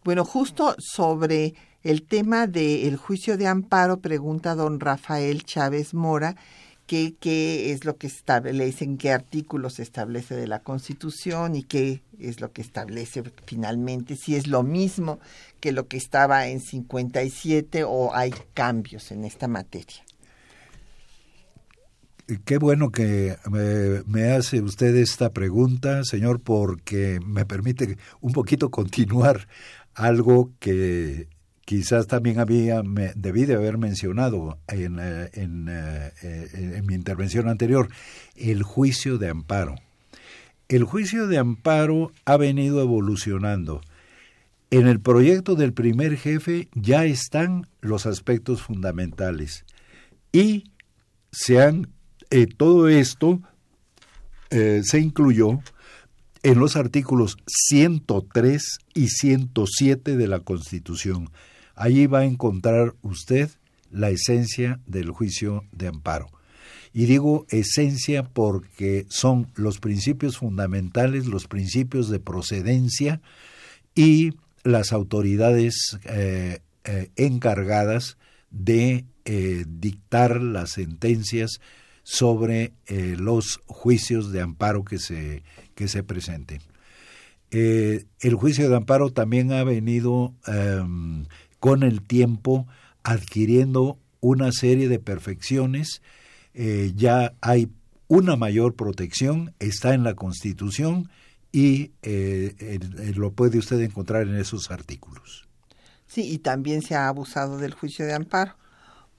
Bueno, justo sobre el tema del juicio de amparo, pregunta don Rafael Chávez Mora, qué, es lo que establece, en qué artículos se establece de la Constitución y qué es lo que establece finalmente, si es lo mismo que lo que estaba en 57 o hay cambios en esta materia qué bueno que me, hace usted esta pregunta, señor, porque me permite un poquito continuar algo que quizás también había me, debí de haber mencionado en, eh, en, eh, en mi intervención anterior, el juicio de amparo. El juicio de amparo ha venido evolucionando. En el proyecto del primer jefe ya están los aspectos fundamentales y se han eh, todo esto eh, se incluyó en los artículos 103 y 107 de la Constitución. Allí va a encontrar usted la esencia del juicio de amparo. Y digo esencia porque son los principios fundamentales, los principios de procedencia y las autoridades eh, encargadas de dictar las sentencias sobre eh, los juicios de amparo que se, que se presenten. Eh, el juicio de amparo también ha venido em, con el tiempo adquiriendo una serie de perfecciones, eh, ya hay una mayor protección, está en la Constitución y lo puede usted encontrar en esos artículos. Sí, y también se ha abusado del juicio de amparo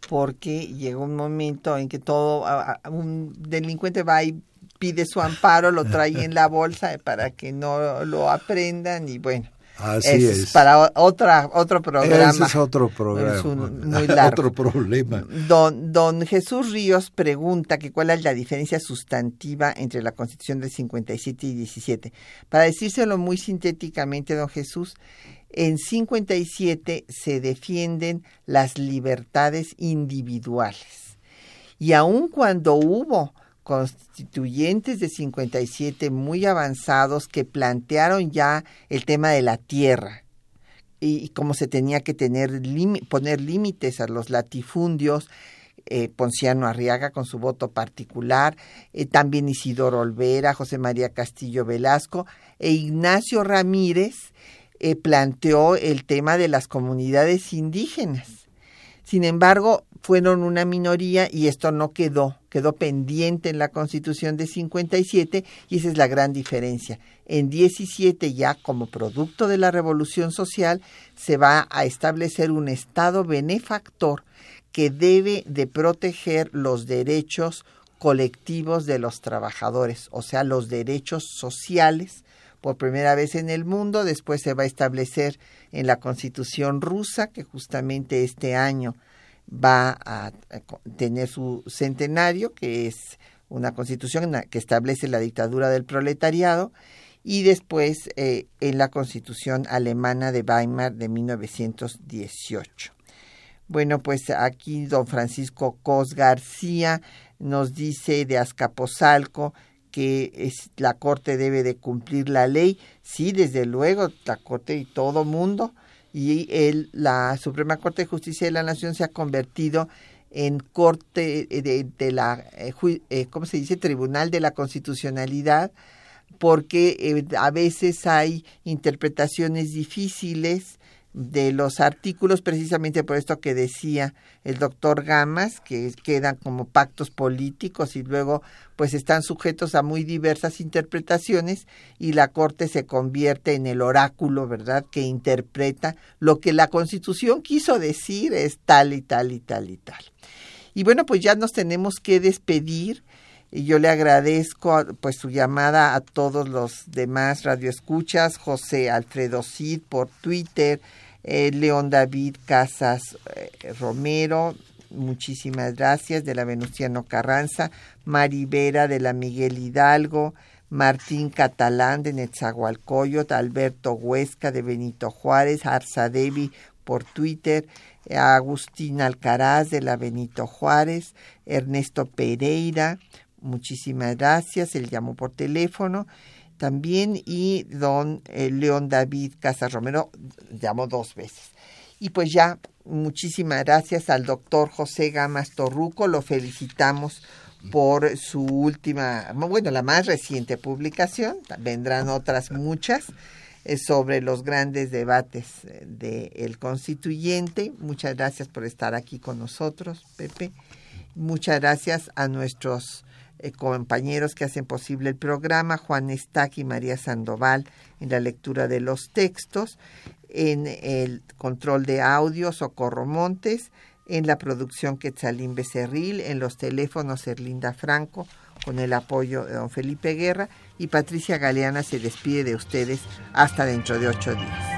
porque llega un momento en que todo, un delincuente va y pide su amparo, lo trae en la bolsa para que no lo aprendan y bueno. Así es. Para otra, otro programa. Ese es otro programa. muy largo. otro problema. Don, don Jesús Ríos pregunta que cuál es la diferencia sustantiva entre la Constitución del 57 y 17. Para decírselo muy sintéticamente, don Jesús, en 57 se defienden las libertades individuales. Y aun cuando hubo constituyentes de 57 muy avanzados que plantearon ya el tema de la tierra y cómo se tenía que tener poner límites a los latifundios, eh, Ponciano Arriaga con su voto particular, eh, también Isidoro Olvera, José María Castillo Velasco e Ignacio Ramírez eh, planteó el tema de las comunidades indígenas. Sin embargo, fueron una minoría y esto no quedó, quedó pendiente en la Constitución de 57 y esa es la gran diferencia. En 17 ya como producto de la revolución social se va a establecer un Estado benefactor que debe de proteger los derechos colectivos de los trabajadores, o sea, los derechos sociales por primera vez en el mundo, después se va a establecer en la Constitución rusa, que justamente este año va a tener su centenario, que es una constitución que establece la dictadura del proletariado, y después eh, en la constitución alemana de Weimar de 1918. Bueno, pues aquí don Francisco Cos García nos dice de Azcapotzalco que es, la Corte debe de cumplir la ley. Sí, desde luego, la Corte y todo mundo. Y el, la Suprema Corte de Justicia de la Nación se ha convertido en Corte de, de la, eh, eh, ¿cómo se dice? Tribunal de la Constitucionalidad, porque eh, a veces hay interpretaciones difíciles de los artículos precisamente por esto que decía el doctor Gamas, que quedan como pactos políticos y luego pues están sujetos a muy diversas interpretaciones y la Corte se convierte en el oráculo, ¿verdad?, que interpreta lo que la Constitución quiso decir es tal y tal y tal y tal. Y bueno, pues ya nos tenemos que despedir y yo le agradezco pues su llamada a todos los demás radioescuchas, José Alfredo Cid por Twitter, eh, León David Casas eh, Romero, muchísimas gracias, de la Venustiano Carranza, Maribera de la Miguel Hidalgo, Martín Catalán de Netzahualcoyot, Alberto Huesca de Benito Juárez, Arzadevi por Twitter, Agustín Alcaraz de la Benito Juárez, Ernesto Pereira, muchísimas gracias, él llamó por teléfono también y don eh, León David Casas Romero llamó dos veces. Y pues ya, muchísimas gracias al doctor José Gamas Torruco, lo felicitamos por su última, bueno, la más reciente publicación, vendrán otras muchas eh, sobre los grandes debates eh, del constituyente. Muchas gracias por estar aquí con nosotros, Pepe. Muchas gracias a nuestros eh, compañeros que hacen posible el programa, Juan Estac y María Sandoval en la lectura de los textos, en el control de audio, Socorro Montes, en la producción Quetzalín Becerril, en los teléfonos Erlinda Franco, con el apoyo de don Felipe Guerra, y Patricia Galeana se despide de ustedes hasta dentro de ocho días.